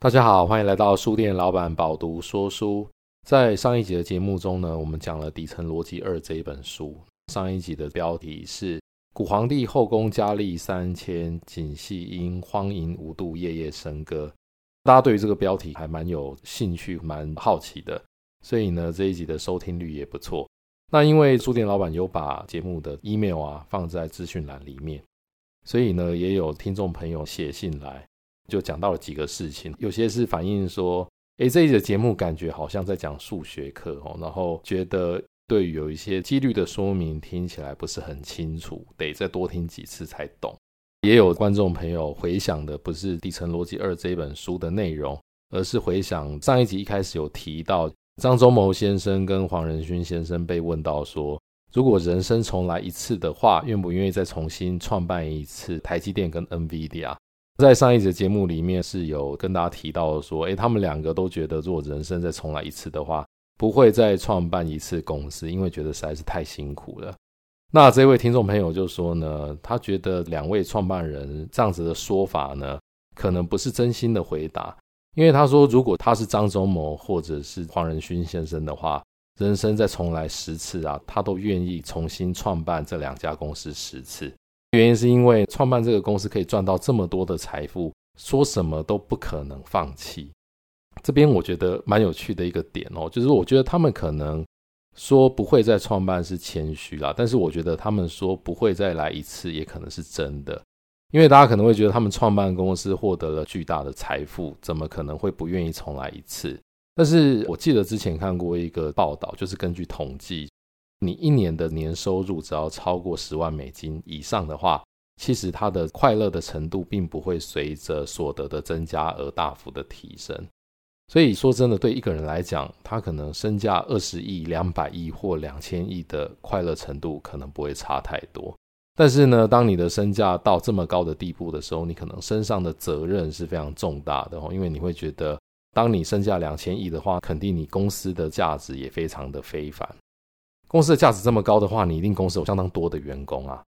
大家好，欢迎来到书店老板饱读说书。在上一集的节目中呢，我们讲了《底层逻辑二》这一本书。上一集的标题是“古皇帝后宫佳丽三千，锦细因荒淫无度夜夜笙歌”。大家对于这个标题还蛮有兴趣，蛮好奇的，所以呢，这一集的收听率也不错。那因为书店老板有把节目的 email 啊放在资讯栏里面，所以呢，也有听众朋友写信来。就讲到了几个事情，有些是反映说，诶，这一节节目感觉好像在讲数学课哦，然后觉得对于有一些几率的说明听起来不是很清楚，得再多听几次才懂。也有观众朋友回想的不是《底层逻辑二》这本书的内容，而是回想上一集一开始有提到张忠谋先生跟黄仁勋先生被问到说，如果人生重来一次的话，愿不愿意再重新创办一次台积电跟 NVIDIA？在上一集节目里面是有跟大家提到说，诶，他们两个都觉得，如果人生再重来一次的话，不会再创办一次公司，因为觉得实在是太辛苦了。那这位听众朋友就说呢，他觉得两位创办人这样子的说法呢，可能不是真心的回答，因为他说，如果他是张忠谋或者是黄仁勋先生的话，人生再重来十次啊，他都愿意重新创办这两家公司十次。原因是因为创办这个公司可以赚到这么多的财富，说什么都不可能放弃。这边我觉得蛮有趣的一个点哦，就是我觉得他们可能说不会再创办是谦虚啦，但是我觉得他们说不会再来一次也可能是真的，因为大家可能会觉得他们创办公司获得了巨大的财富，怎么可能会不愿意重来一次？但是我记得之前看过一个报道，就是根据统计。你一年的年收入只要超过十万美金以上的话，其实他的快乐的程度并不会随着所得的增加而大幅的提升。所以说真的，对一个人来讲，他可能身价二十亿、两百亿或两千亿的快乐程度可能不会差太多。但是呢，当你的身价到这么高的地步的时候，你可能身上的责任是非常重大的哦，因为你会觉得，当你身价两千亿的话，肯定你公司的价值也非常的非凡。公司的价值这么高的话，你一定公司有相当多的员工啊，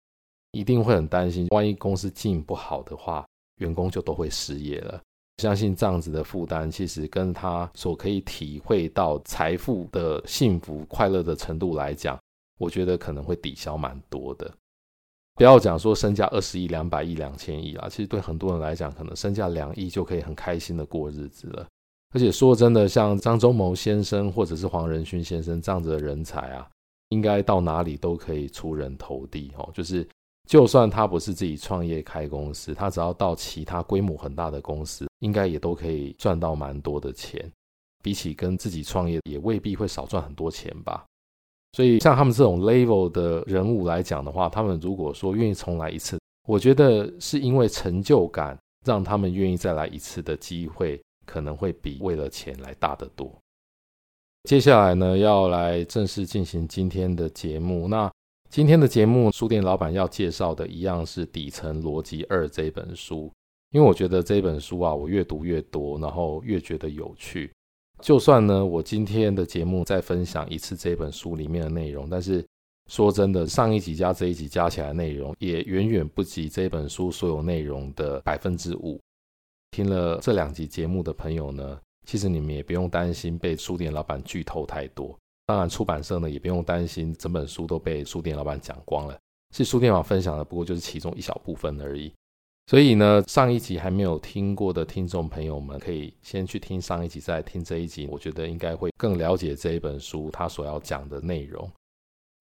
一定会很担心，万一公司经营不好的话，员工就都会失业了。相信这样子的负担，其实跟他所可以体会到财富的幸福快乐的程度来讲，我觉得可能会抵消蛮多的。不要讲说身价二十亿、两百亿、两千亿啊，其实对很多人来讲，可能身价两亿就可以很开心的过日子了。而且说真的，像张忠谋先生或者是黄仁勋先生这样子的人才啊。应该到哪里都可以出人头地哦，就是就算他不是自己创业开公司，他只要到其他规模很大的公司，应该也都可以赚到蛮多的钱。比起跟自己创业，也未必会少赚很多钱吧。所以像他们这种 level 的人物来讲的话，他们如果说愿意重来一次，我觉得是因为成就感让他们愿意再来一次的机会，可能会比为了钱来大得多。接下来呢，要来正式进行今天的节目。那今天的节目，书店老板要介绍的一样是《底层逻辑二》这本书，因为我觉得这本书啊，我越读越多，然后越觉得有趣。就算呢，我今天的节目再分享一次这本书里面的内容，但是说真的，上一集加这一集加起来内容，也远远不及这本书所有内容的百分之五。听了这两集节目的朋友呢，其实你们也不用担心被书店老板剧透太多，当然出版社呢也不用担心整本书都被书店老板讲光了。是书店老板分享的，不过就是其中一小部分而已。所以呢，上一集还没有听过的听众朋友们，可以先去听上一集，再听这一集。我觉得应该会更了解这一本书它所要讲的内容。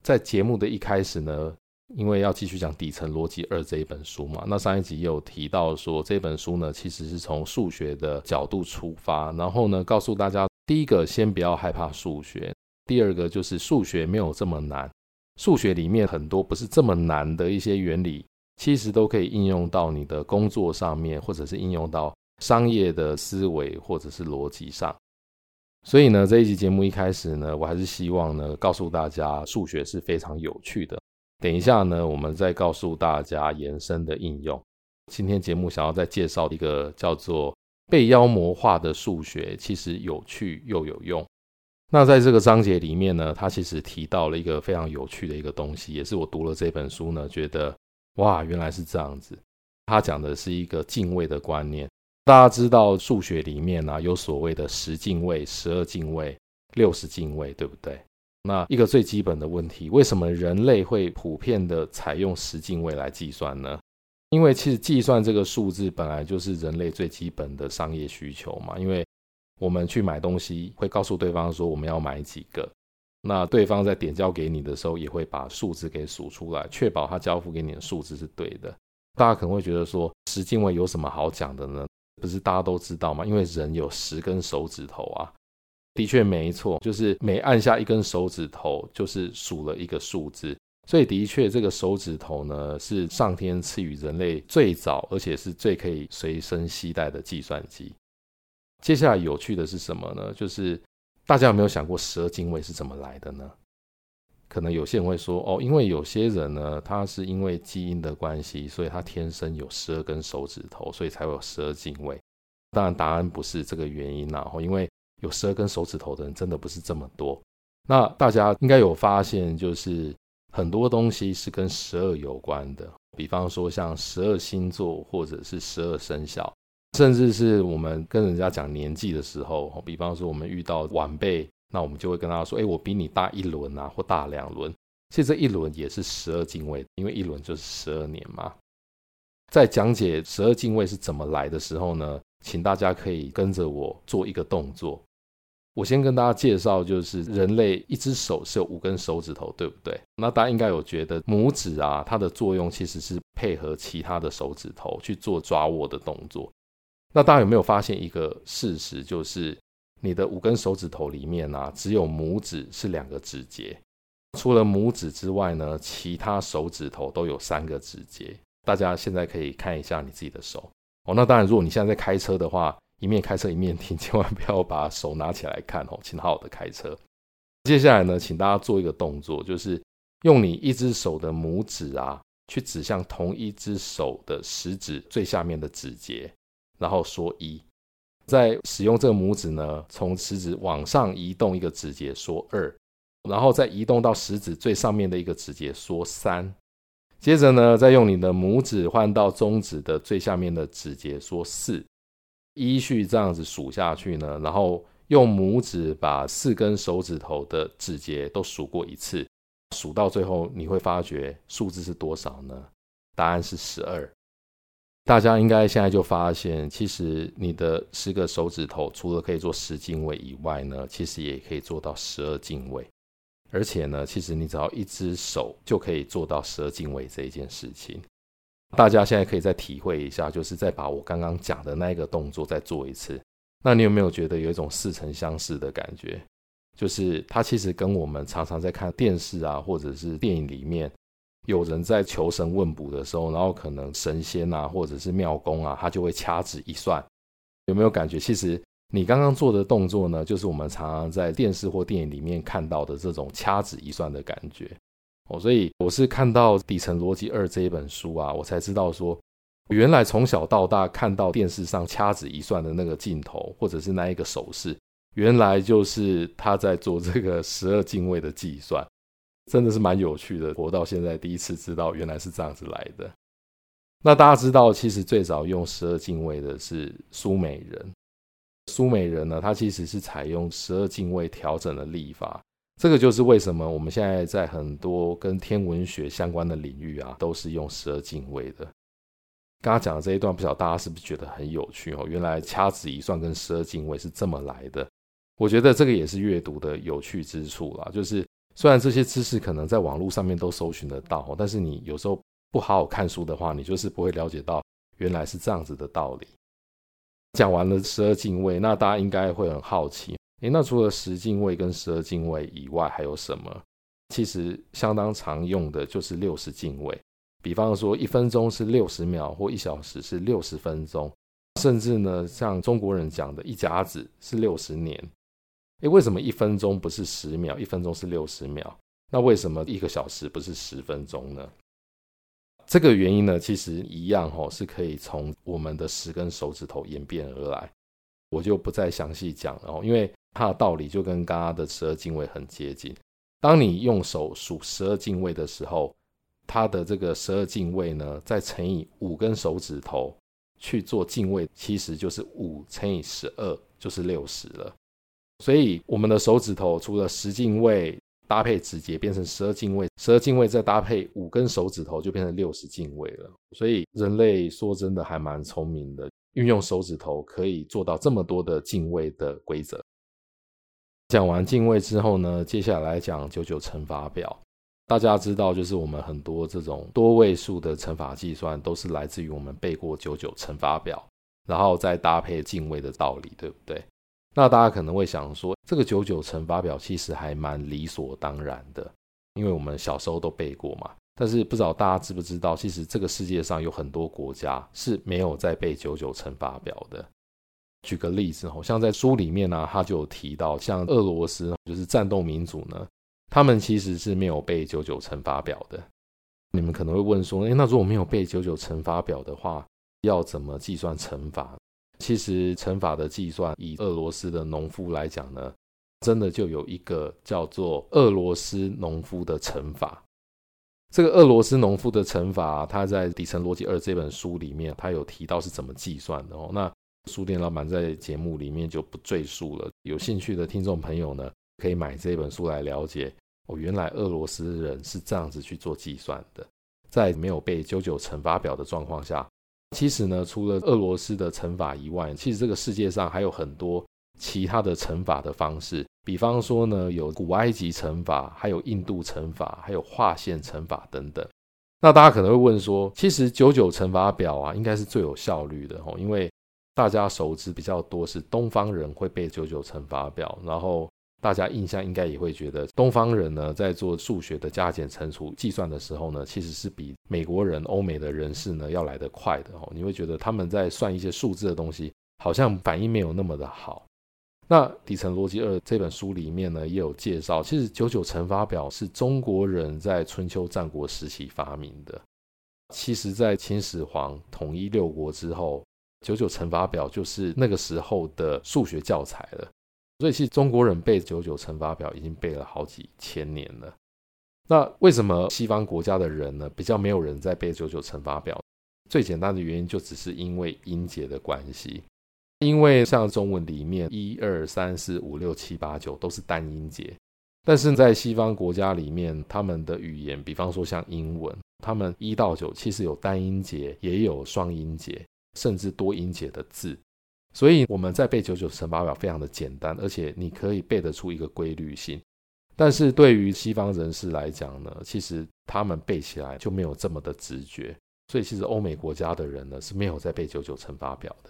在节目的一开始呢。因为要继续讲《底层逻辑二》这一本书嘛，那上一集也有提到说，这本书呢其实是从数学的角度出发，然后呢告诉大家，第一个先不要害怕数学，第二个就是数学没有这么难，数学里面很多不是这么难的一些原理，其实都可以应用到你的工作上面，或者是应用到商业的思维或者是逻辑上。所以呢，这一集节目一开始呢，我还是希望呢告诉大家，数学是非常有趣的。等一下呢，我们再告诉大家延伸的应用。今天节目想要再介绍一个叫做“被妖魔化的数学”，其实有趣又有用。那在这个章节里面呢，他其实提到了一个非常有趣的一个东西，也是我读了这本书呢，觉得哇，原来是这样子。他讲的是一个敬畏的观念。大家知道数学里面呢、有所谓的十进位、十二进位、六十进位，对不对？那一个最基本的问题，为什么人类会普遍的采用十进位来计算呢？因为其实计算这个数字本来就是人类最基本的商业需求嘛。因为我们去买东西，会告诉对方说我们要买几个，那对方在点交给你的时候，也会把数字给数出来，确保他交付给你的数字是对的。大家可能会觉得说，十进位有什么好讲的呢？不是大家都知道吗？因为人有十根手指头啊，的确没错，就是每按下一根手指头，就是数了一个数字。所以的确，这个手指头呢，是上天赐予人类最早，而且是最可以随身携带的计算机。接下来有趣的是什么呢？就是大家有没有想过十二进位是怎么来的呢？可能有些人会说，哦，因为有些人呢，他是因为基因的关系，所以他天生有十二根手指头，所以才有十二进位。当然，答案不是这个原因啦，因为有十二根手指头的人真的不是这么多。那大家应该有发现，就是很多东西是跟十二有关的，比方说像十二星座或者是十二生肖，甚至是我们跟人家讲年纪的时候，比方说我们遇到晚辈。那我们就会跟他说：“哎，我比你大一轮啊，或大两轮。其实这一轮也是十二进位，因为一轮就是十二年嘛。”在讲解十二进位是怎么来的时候呢，请大家可以跟着我做一个动作。我先跟大家介绍，就是人类一只手是有五根手指头，对不对？那大家应该有觉得拇指啊，它的作用其实是配合其他的手指头去做抓握的动作。那大家有没有发现一个事实，就是？你的五根手指头里面、啊，只有拇指是两个指节，除了拇指之外呢，其他手指头都有三个指节。大家现在可以看一下你自己的手哦。那当然，如果你现在在开车的话，一面开车一面听，千万不要把手拿起来看哦，请好好的开车。接下来呢，请大家做一个动作，就是用你一只手的拇指啊，去指向同一只手的食指最下面的指节，然后说一。再使用这个拇指呢，从食指往上移动一个指节，说二，然后再移动到食指最上面的一个指节，说三。接着呢，再用你的拇指换到中指的最下面的指节，说四。依序这样子数下去呢，然后用拇指把四根手指头的指节都数过一次，数到最后你会发觉数字是多少呢？答案是十二。大家应该现在就发现，其实你的十个手指头除了可以做十进位以外呢，其实也可以做到十二进位。而且呢，其实你只要一只手就可以做到十二进位这一件事情。大家现在可以再体会一下，就是再把我刚刚讲的那个动作再做一次。那你有没有觉得有一种似曾相识的感觉？就是它其实跟我们常常在看电视啊，或者是电影里面。有人在求神问卜的时候，然后可能神仙啊，或者是庙公啊，他就会掐指一算，有没有感觉？其实你刚刚做的动作呢，就是我们常常在电视或电影里面看到的这种掐指一算的感觉哦。所以我是看到《底层逻辑二》这一本书啊，我才知道说，原来从小到大看到电视上掐指一算的那个镜头，或者是那一个手势，原来就是他在做这个十二进位的计算。真的是蛮有趣的，活到现在第一次知道原来是这样子来的。那大家知道，其实最早用十二进位的是苏美人。苏美人呢，他其实是采用十二进位调整的历法。这个就是为什么我们现在在很多跟天文学相关的领域啊，都是用十二进位的。刚刚讲的这一段，不晓得大家是不是觉得很有趣哦？原来掐指一算跟十二进位是这么来的。我觉得这个也是阅读的有趣之处啦，就是。虽然这些知识可能在网络上面都搜寻得到，但是你有时候不好好看书的话，你就是不会了解到原来是这样子的道理。讲完了十二进位，那大家应该会很好奇，诶，那除了十进位跟十二进位以外，还有什么？其实相当常用的就是六十进位，比方说一分钟是六十秒，或一小时是六十分钟，甚至呢，像中国人讲的一甲子是六十年。诶，为什么一分钟不是十秒？一分钟是六十秒？那为什么一个小时不是十分钟呢？这个原因呢，其实一样哦，是可以从我们的十根手指头演变而来。我就不再详细讲了哦，因为它的道理就跟刚刚的十二进位很接近。当你用手数十二进位的时候，它的这个十二进位呢，再乘以五根手指头，去做进位，其实就是五乘以十二，就是六十了。所以我们的手指头除了十进位搭配指节变成十二进位，十二进位再搭配五根手指头就变成六十进位了。所以人类说真的还蛮聪明的，运用手指头可以做到这么多的进位的规则。讲完进位之后呢，接下来讲九九乘法表。大家知道，就是我们很多这种多位数的乘法计算，都是来自于我们背过九九乘法表，然后再搭配进位的道理，对不对？那大家可能会想说，这个九九乘法表其实还蛮理所当然的，因为我们小时候都背过嘛。但是不知道大家知不知道，其实这个世界上有很多国家是没有在背九九乘法表的。举个例子，好像在书里面呢、啊，他就有提到，像俄罗斯就是战斗民族呢，他们其实是没有背九九乘法表的。你们可能会问说，诶，那如果没有背九九乘法表的话，要怎么计算乘法？其实乘法的计算，以俄罗斯的农夫来讲呢，真的就有一个叫做俄罗斯农夫的乘法。这个俄罗斯农夫的乘法，他在《底层逻辑二》这本书里面，他有提到是怎么计算的哦。那书店老板在节目里面就不赘述了。有兴趣的听众朋友呢，可以买这本书来了解哦。原来俄罗斯人是这样子去做计算的，在没有背九九乘法表的状况下，其实呢，除了俄罗斯的乘法以外，其实这个世界上还有很多其他的乘法的方式。比方说呢，有古埃及乘法，还有印度乘法，还有划线乘法等等。那大家可能会问说，其实九九乘法表啊，应该是最有效率的哦，因为。大家熟知比较多是东方人会背九九乘法表，然后大家印象应该也会觉得东方人呢，在做数学的加减乘除计算的时候呢，其实是比美国人、欧美的人士呢要来得快的哦。你会觉得他们在算一些数字的东西，好像反应没有那么的好。那《底层逻辑二》这本书里面呢，也有介绍，其实九九乘法表是中国人在春秋战国时期发明的。其实，在秦始皇统一六国之后。九九乘法表就是那个时候的数学教材了，所以其实中国人背九九乘法表已经背了好几千年了。那为什么西方国家的人呢，比较没有人在背九九乘法表？最简单的原因就只是因为音节的关系，因为像中文里面一二三四五六七八九都是单音节，但是在西方国家里面，他们的语言，比方说像英文，他们一到九其实有单音节，也有双音节。甚至多音节的字，所以我们在背九九乘法表非常的简单，而且你可以背得出一个规律性。但是对于西方人士来讲呢，其实他们背起来就没有这么的直觉。所以其实欧美国家的人呢是没有在背九九乘法表的。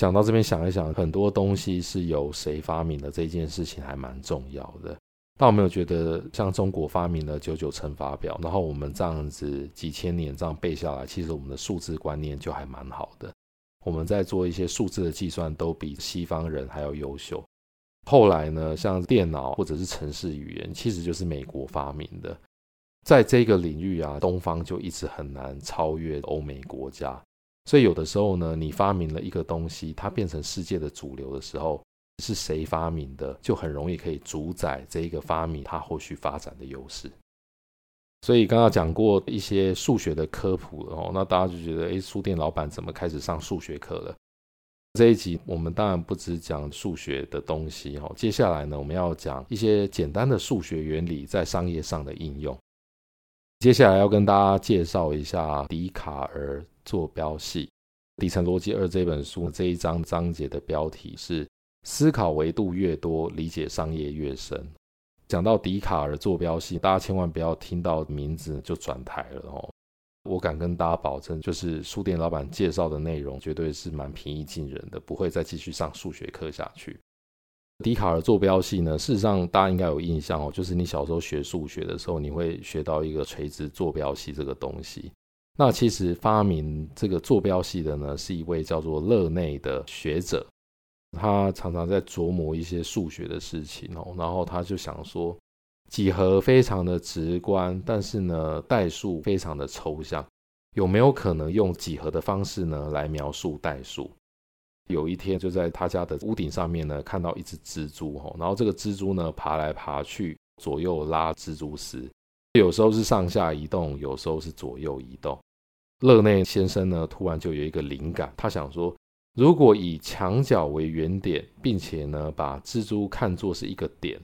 讲到这边想一想，很多东西是由谁发明的这件事情还蛮重要的。但我没有觉得像中国发明了九九乘法表，然后我们这样子几千年这样背下来，其实我们的数字观念就还蛮好的。我们在做一些数字的计算，都比西方人还要优秀。后来呢，像电脑或者是程式语言，其实就是美国发明的。在这个领域啊，东方就一直很难超越欧美国家。所以有的时候呢，你发明了一个东西，它变成世界的主流的时候。是谁发明的，就很容易可以主宰这一个发明它后续发展的优势。所以刚刚讲过一些数学的科普哦，那大家就觉得，诶，书店老板怎么开始上数学课了？这一集我们当然不只讲数学的东西哦，接下来呢，我们要讲一些简单的数学原理在商业上的应用。接下来要跟大家介绍一下笛卡尔坐标系，《底层逻辑二》这本书这一章章节的标题是。思考维度越多，理解商业越深。讲到笛卡尔坐标系，大家千万不要听到名字就转台了哦。我敢跟大家保证，就是书店老板介绍的内容绝对是蛮平易近人的，不会再继续上数学课下去。笛卡尔坐标系呢，事实上大家应该有印象哦，就是你小时候学数学的时候，你会学到一个垂直坐标系这个东西。那其实发明这个坐标系的呢，是一位叫做勒内的学者。他常常在琢磨一些数学的事情哦，然后他就想说，几何非常的直观，但是呢，代数非常的抽象，有没有可能用几何的方式呢来描述代数？有一天就在他家的屋顶上面呢，看到一只蜘蛛哦，然后这个蜘蛛呢爬来爬去，左右拉蜘蛛丝，有时候是上下移动，有时候是左右移动。勒内先生呢，突然就有一个灵感，他想说，如果以墙角为原点，并且呢，把蜘蛛看作是一个点，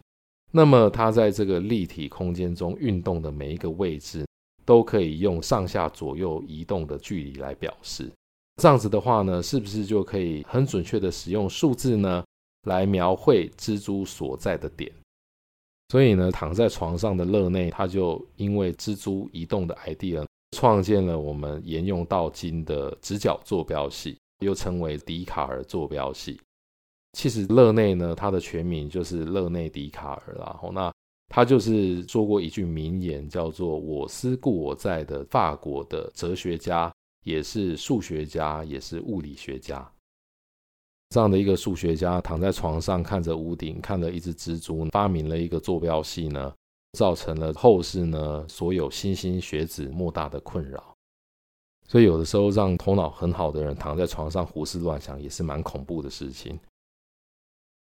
那么它在这个立体空间中运动的每一个位置，都可以用上下左右移动的距离来表示。这样子的话呢，是不是就可以很准确的使用数字呢，来描绘蜘蛛所在的点？所以呢，躺在床上的勒内，他就因为蜘蛛移动的 idea，创建了我们沿用到今的直角坐标系，又称为笛卡尔坐标系。其实勒内呢，他的全名就是勒内·笛卡尔。然后，那他就是说过一句名言，叫做“我思故我在”的法国的哲学家，也是数学家，也是物理学家。这样的一个数学家躺在床上，看着屋顶，看了一只蜘蛛，发明了一个坐标系呢，造成了后世呢所有莘莘学子莫大的困扰。所以有的时候让头脑很好的人躺在床上胡思乱想，也是蛮恐怖的事情。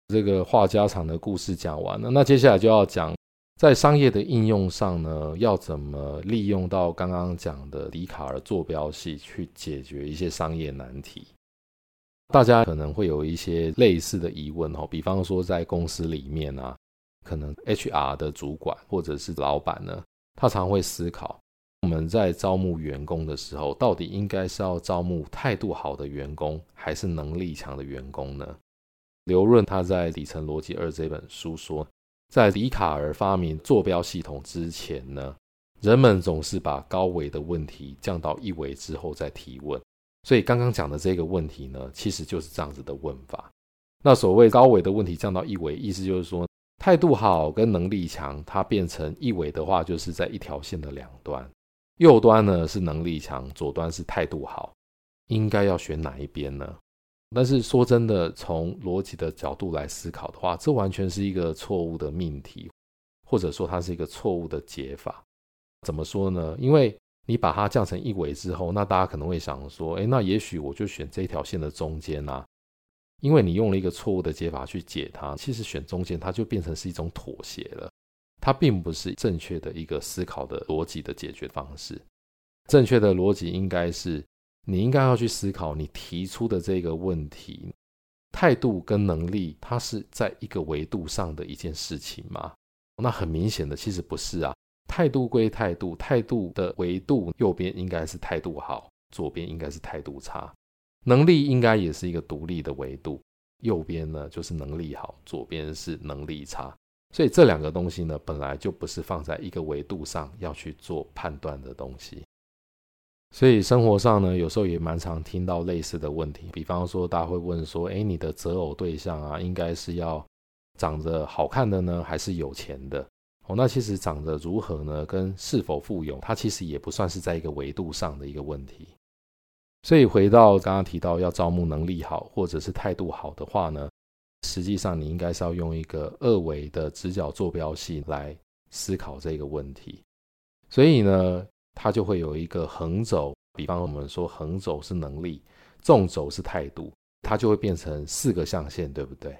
这个话家常的故事讲完了，那接下来就要讲在商业的应用上呢，要怎么利用到刚刚讲的笛卡尔坐标系去解决一些商业难题。大家可能会有一些类似的疑问哦，比方说在公司里面啊，可能 HR 的主管或者是老板呢，他常会思考，我们在招募员工的时候，到底应该是要招募态度好的员工，还是能力强的员工呢？刘润他在《底层逻辑二》这本书说，在笛卡尔发明坐标系统之前呢，人们总是把高维的问题降到一维之后再提问。所以刚刚讲的这个问题呢，其实就是这样子的问法。那所谓高维的问题降到一维，意思就是说态度好跟能力强，它变成一维的话，就是在一条线的两端，右端呢是能力强，左端是态度好，应该要选哪一边呢？但是说真的，从逻辑的角度来思考的话，这完全是一个错误的命题，或者说它是一个错误的解法。怎么说呢？因为你把它降成一维之后，那大家可能会想说，诶，那也许我就选这条线的中间啊，因为你用了一个错误的解法去解它，其实选中间它就变成是一种妥协了，它并不是正确的一个思考的逻辑的解决方式。正确的逻辑应该是，你应该要去思考你提出的这个问题，态度跟能力，它是在一个维度上的一件事情吗？那很明显的，其实不是啊。态度归态度，态度的维度右边应该是态度好，左边应该是态度差。能力应该也是一个独立的维度，右边呢就是能力好，左边是能力差。所以这两个东西呢，本来就不是放在一个维度上要去做判断的东西。所以生活上呢，有时候也蛮常听到类似的问题，比方说大家会问说：“诶，你的择偶对象啊，应该是要长得好看的呢，还是有钱的？”哦，那其实长得如何呢？跟是否富有，它其实也不算是在一个维度上的一个问题。所以回到刚刚提到要招募能力好或者是态度好的话呢，实际上你应该是要用一个二维的直角坐标系来思考这个问题。所以呢，它就会有一个横轴，比方我们说横轴是能力，纵轴是态度，它就会变成四个象限，对不对？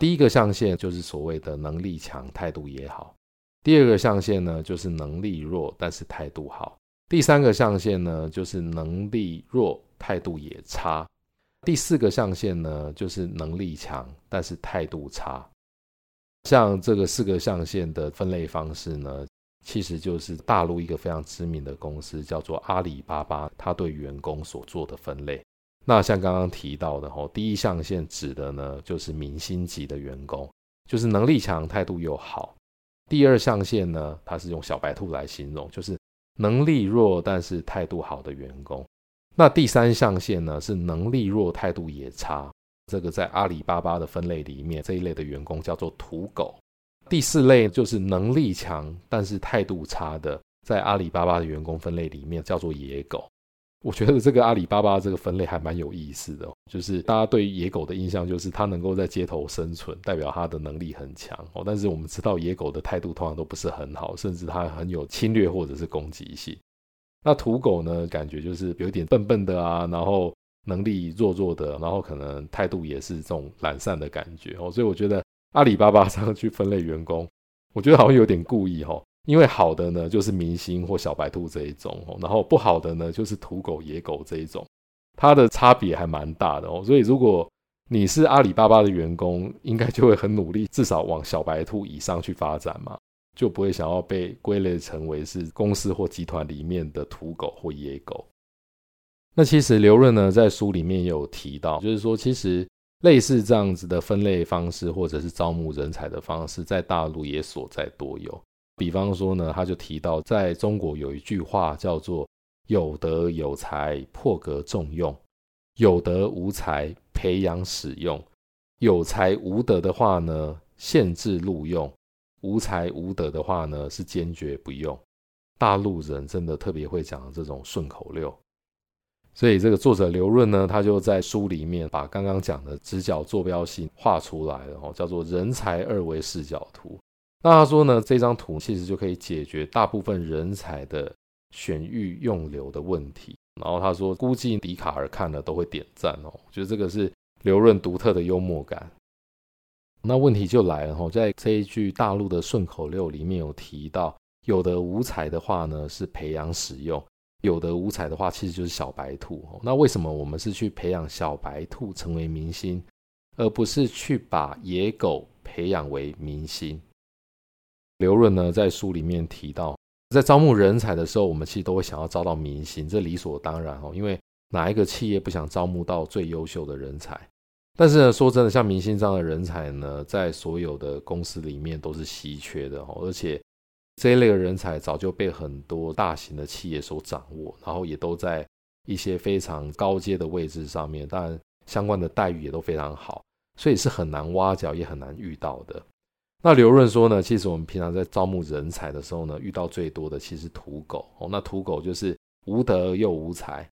第一个象限就是所谓的能力强，态度也好。第二个象限呢，就是能力弱，但是态度好。第三个象限呢，就是能力弱，态度也差。第四个象限呢，就是能力强，但是态度差。像这个四个象限的分类方式呢，其实就是大陆一个非常知名的公司叫做阿里巴巴，它对员工所做的分类。那像刚刚提到的吼，第一象限指的呢，就是明星级的员工，就是能力强，态度又好。第二象限呢，它是用小白兔来形容，就是能力弱但是态度好的员工。那第三象限呢，是能力弱态度也差，这个在阿里巴巴的分类里面，这一类的员工叫做土狗。第四类就是能力强但是态度差的，在阿里巴巴的员工分类里面叫做野狗。我觉得这个阿里巴巴这个分类还蛮有意思的，就是大家对于野狗的印象就是它能够在街头生存，代表它的能力很强哦。但是我们知道野狗的态度通常都不是很好，甚至它很有侵略或者是攻击性。那土狗呢，感觉就是有点笨笨的啊，然后能力弱弱的，然后可能态度也是这种懒散的感觉哦。所以我觉得阿里巴巴这样去分类员工，我觉得好像有点故意哦。因为好的呢就是明星或小白兔这一种哦，然后不好的呢就是土狗、野狗这一种，它的差别还蛮大的哦。所以如果你是阿里巴巴的员工，应该就会很努力，至少往小白兔以上去发展嘛，就不会想要被归类成为是公司或集团里面的土狗或野狗。那其实刘润呢在书里面也有提到，就是说其实类似这样子的分类方式或者是招募人才的方式，在大陆也所在多有。比方说呢，他就提到，在中国有一句话叫做“有德有才，破格重用；有德无才，培养使用。有才无德的话呢，限制录用；无才无德的话呢，是坚决不用。”大陆人真的特别会讲这种顺口溜，所以这个作者刘润呢，他就在书里面把刚刚讲的直角坐标系画出来了，哦，叫做人才二维视角图。那他说呢，这张图其实就可以解决大部分人才的选育用留的问题。然后他说，估计笛卡尔看了都会点赞哦。我觉得这个是刘润独特的幽默感。那问题就来了哈，在这一句大陆的顺口溜里面有提到，有的无才的话呢是培养使用，有的无才的话其实就是小白兔。那为什么我们是去培养小白兔成为明星，而不是去把野狗培养为明星？刘润呢，在书里面提到，在招募人才的时候，我们其实都会想要招到明星，这理所当然哦。因为哪一个企业不想招募到最优秀的人才？但是呢，说真的，像明星这样的人才呢，在所有的公司里面都是稀缺的哦。而且这一类的人才早就被很多大型的企业所掌握，然后也都在一些非常高阶的位置上面，当然相关的待遇也都非常好，所以是很难挖角，也很难遇到的。那刘润说呢，其实我们平常在招募人才的时候呢，遇到最多的其实土狗哦。那土狗就是无德又无才，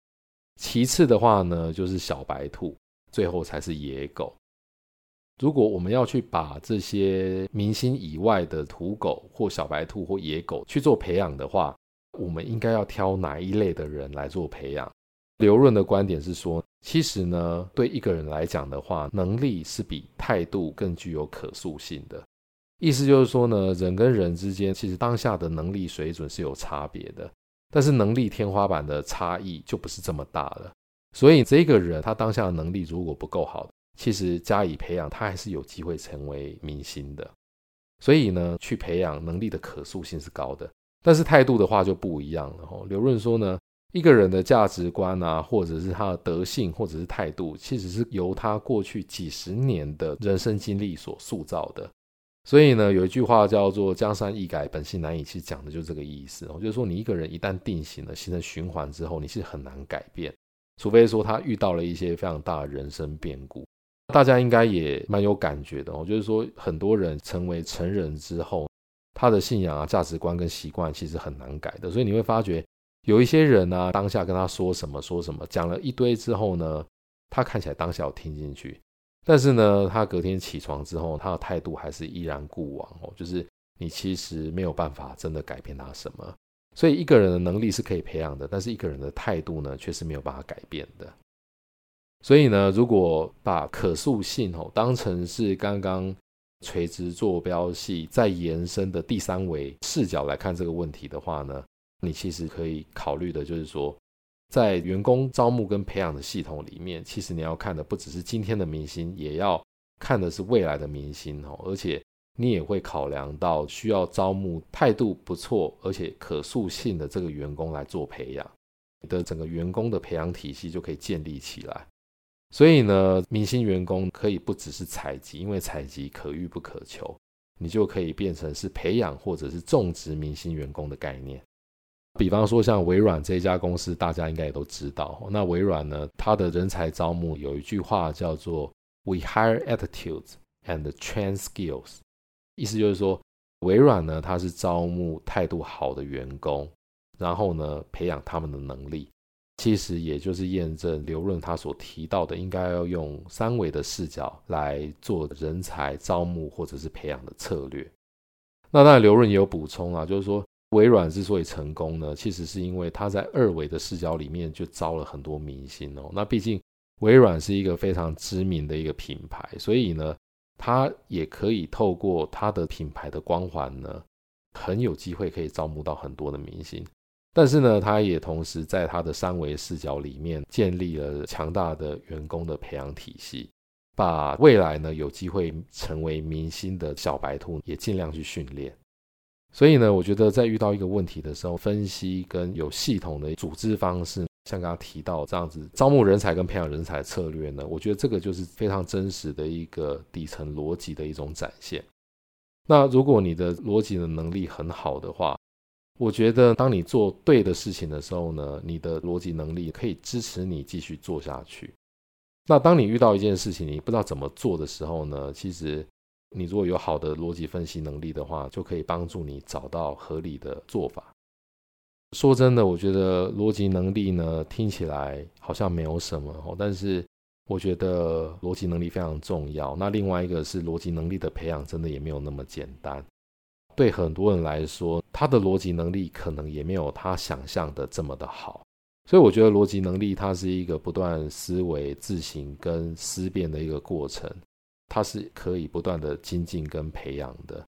其次的话呢就是小白兔，最后才是野狗。如果我们要去把这些明星以外的土狗或小白兔或野狗去做培养的话，我们应该要挑哪一类的人来做培养？刘润的观点是说，其实呢，对一个人来讲的话，能力是比态度更具有可塑性的。意思就是说呢，人跟人之间其实当下的能力水准是有差别的，但是能力天花板的差异就不是这么大了。所以这个人他当下的能力如果不够好，其实加以培养，他还是有机会成为明星的。所以呢，去培养能力的可塑性是高的，但是态度的话就不一样了。哦，刘润说呢，一个人的价值观啊，或者是他的德性，或者是态度，其实是由他过去几十年的人生经历所塑造的。所以呢，有一句话叫做“江山易改，本性难移”，其实讲的就是这个意思。我就是说，你一个人一旦定型了，形成循环之后，你是很难改变，除非说他遇到了一些非常大的人生变故。大家应该也蛮有感觉的哦，就是说，很多人成为成人之后，他的信仰啊、价值观跟习惯其实很难改的。所以你会发觉，有一些人呢，当下跟他说什么说什么，讲了一堆之后呢，他看起来当下有听进去。但是呢，他隔天起床之后，他的态度还是依然故往哦，就是你其实没有办法真的改变他什么。所以一个人的能力是可以培养的，但是一个人的态度呢，却是没有办法改变的。所以呢，如果把可塑性哦当成是刚刚垂直坐标系再延伸的第三维视角来看这个问题的话呢，你其实可以考虑的就是说。在员工招募跟培养的系统里面，其实你要看的不只是今天的明星，也要看的是未来的明星哦。而且你也会考量到需要招募态度不错而且可塑性的这个员工来做培养，你的整个员工的培养体系就可以建立起来。所以呢，明星员工可以不只是采集，因为采集可遇不可求，你就可以变成是培养或者是种植明星员工的概念。比方说，像微软这家公司，大家应该也都知道。那微软呢，它的人才招募有一句话叫做 “We hire attitudes and train skills”，意思就是说，微软呢，它是招募态度好的员工，然后呢，培养他们的能力。其实也就是验证刘润他所提到的，应该要用三维的视角来做人才招募或者是培养的策略。那当然，刘润也有补充啊，就是说。微软之所以成功呢，其实是因为它在二维的视角里面就招了很多明星哦。那毕竟微软是一个非常知名的一个品牌，所以呢，他也可以透过他的品牌的光环呢，很有机会可以招募到很多的明星。但是呢，他也同时在他的三维视角里面建立了强大的员工的培养体系，把未来呢有机会成为明星的小白兔也尽量去训练。所以呢，我觉得在遇到一个问题的时候，分析跟有系统的组织方式，像刚刚提到这样子招募人才跟培养人才策略呢，我觉得这个就是非常真实的一个底层逻辑的一种展现。那如果你的逻辑的能力很好的话，我觉得当你做对的事情的时候呢，你的逻辑能力可以支持你继续做下去。那当你遇到一件事情你不知道怎么做的时候呢，其实。你如果有好的逻辑分析能力的话，就可以帮助你找到合理的做法。说真的，我觉得逻辑能力呢，听起来好像没有什么哦，但是我觉得逻辑能力非常重要。那另外一个是逻辑能力的培养，真的也没有那么简单。对很多人来说，他的逻辑能力可能也没有他想象的这么的好。所以我觉得逻辑能力它是一个不断思维、自省跟思辨的一个过程。它是可以不断的精进跟培养的，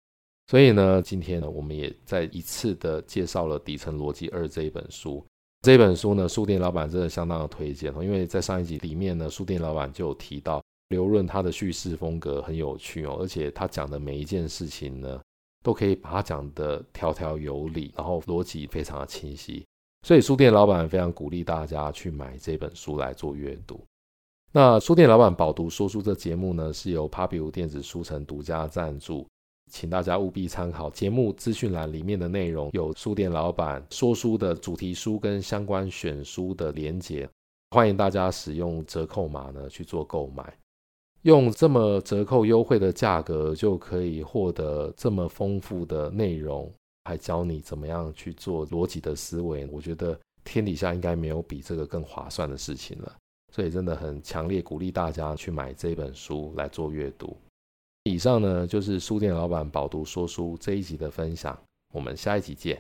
所以呢，今天呢，我们也再一次的介绍了《底层逻辑二》这一本书。这本书呢，书店老板真的相当的推荐哦，因为在上一集里面呢，书店老板就有提到刘润他的叙事风格很有趣哦，而且他讲的每一件事情呢，都可以把它讲得条条有理，然后逻辑非常的清晰，所以书店老板非常鼓励大家去买这本书来做阅读。那书店老板饱读说书这节目呢，是由 Pubu 电子书城独家赞助，请大家务必参考节目资讯栏里面的内容，有书店老板说书的主题书跟相关选书的连结，欢迎大家使用折扣码呢去做购买，用这么折扣优惠的价格就可以获得这么丰富的内容，还教你怎么样去做逻辑的思维，我觉得天底下应该没有比这个更划算的事情了。所以真的很强烈鼓励大家去买这本书来做阅读。以上呢就是书店老板饱读说书这一集的分享，我们下一集见。